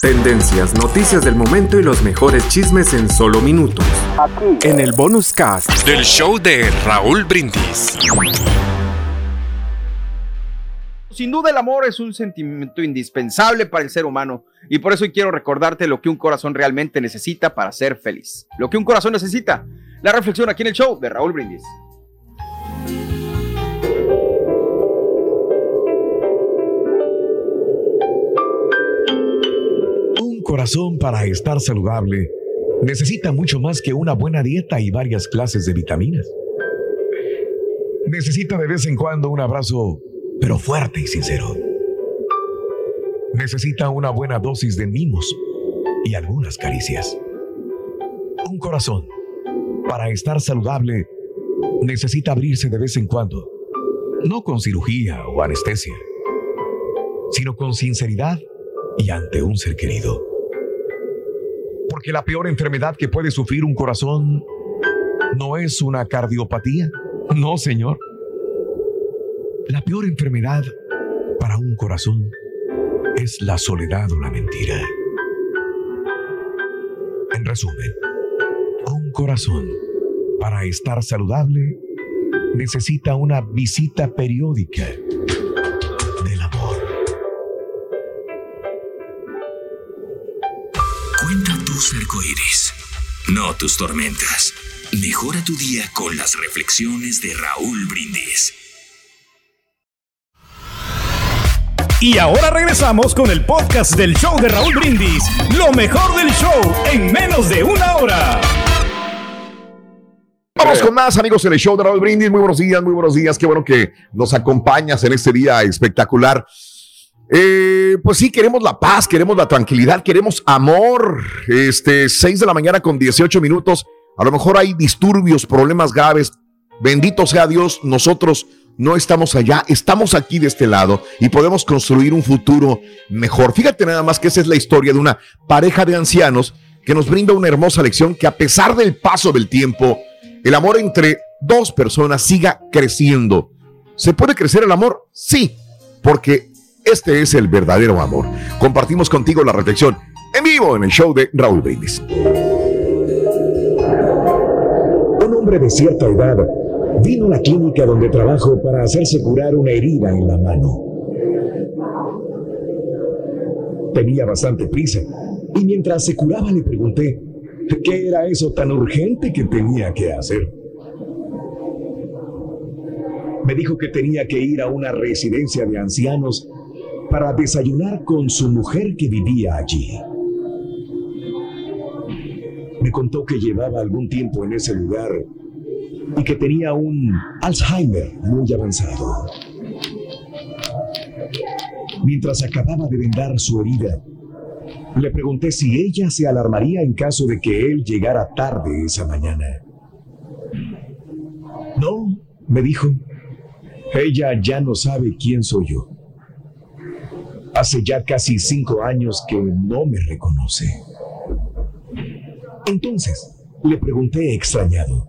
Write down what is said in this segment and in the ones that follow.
Tendencias, noticias del momento y los mejores chismes en solo minutos. En el bonus cast del show de Raúl Brindis. Sin duda el amor es un sentimiento indispensable para el ser humano y por eso hoy quiero recordarte lo que un corazón realmente necesita para ser feliz. Lo que un corazón necesita. La reflexión aquí en el show de Raúl Brindis. Corazón para estar saludable necesita mucho más que una buena dieta y varias clases de vitaminas. Necesita de vez en cuando un abrazo, pero fuerte y sincero. Necesita una buena dosis de mimos y algunas caricias. Un corazón, para estar saludable, necesita abrirse de vez en cuando, no con cirugía o anestesia, sino con sinceridad y ante un ser querido. Porque la peor enfermedad que puede sufrir un corazón no es una cardiopatía. No, señor. La peor enfermedad para un corazón es la soledad o la mentira. En resumen, un corazón, para estar saludable, necesita una visita periódica tus arcoíris, no tus tormentas. Mejora tu día con las reflexiones de Raúl Brindis. Y ahora regresamos con el podcast del show de Raúl Brindis. Lo mejor del show en menos de una hora. Vamos con más amigos en el show de Raúl Brindis. Muy buenos días, muy buenos días. Qué bueno que nos acompañas en este día espectacular. Eh, pues sí, queremos la paz, queremos la tranquilidad, queremos amor. Este, 6 de la mañana con 18 minutos. A lo mejor hay disturbios, problemas graves. Bendito sea Dios, nosotros no estamos allá, estamos aquí de este lado y podemos construir un futuro mejor. Fíjate nada más que esa es la historia de una pareja de ancianos que nos brinda una hermosa lección que a pesar del paso del tiempo, el amor entre dos personas siga creciendo. ¿Se puede crecer el amor? Sí, porque este es el verdadero amor. Compartimos contigo la reflexión en vivo en el show de Raúl Brindis. Un hombre de cierta edad vino a la clínica donde trabajo para hacerse curar una herida en la mano. Tenía bastante prisa y mientras se curaba le pregunté qué era eso tan urgente que tenía que hacer. Me dijo que tenía que ir a una residencia de ancianos para desayunar con su mujer que vivía allí. Me contó que llevaba algún tiempo en ese lugar y que tenía un Alzheimer muy avanzado. Mientras acababa de vendar su herida, le pregunté si ella se alarmaría en caso de que él llegara tarde esa mañana. No, me dijo, ella ya no sabe quién soy yo. Hace ya casi cinco años que no me reconoce. Entonces, le pregunté extrañado,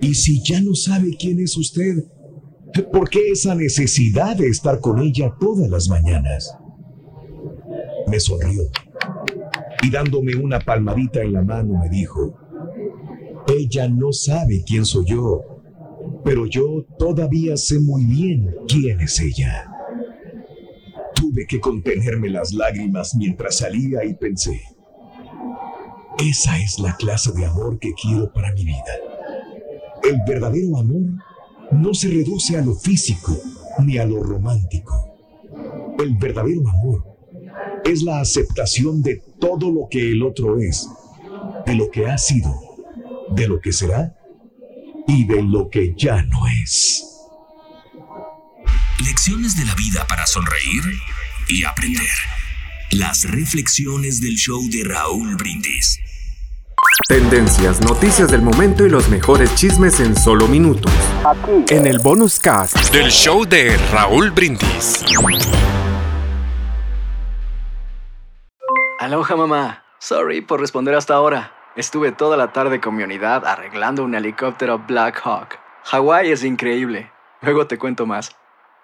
¿y si ya no sabe quién es usted? ¿Por qué esa necesidad de estar con ella todas las mañanas? Me sonrió y dándome una palmadita en la mano me dijo, ella no sabe quién soy yo, pero yo todavía sé muy bien quién es ella. Tuve que contenerme las lágrimas mientras salía y pensé, esa es la clase de amor que quiero para mi vida. El verdadero amor no se reduce a lo físico ni a lo romántico. El verdadero amor es la aceptación de todo lo que el otro es, de lo que ha sido, de lo que será y de lo que ya no es. Lecciones de la vida para sonreír y aprender. Las reflexiones del show de Raúl Brindis. Tendencias, noticias del momento y los mejores chismes en solo minutos. En el bonus cast del show de Raúl Brindis. Aloha mamá. Sorry por responder hasta ahora. Estuve toda la tarde con mi unidad arreglando un helicóptero Black Hawk. Hawái es increíble. Luego te cuento más.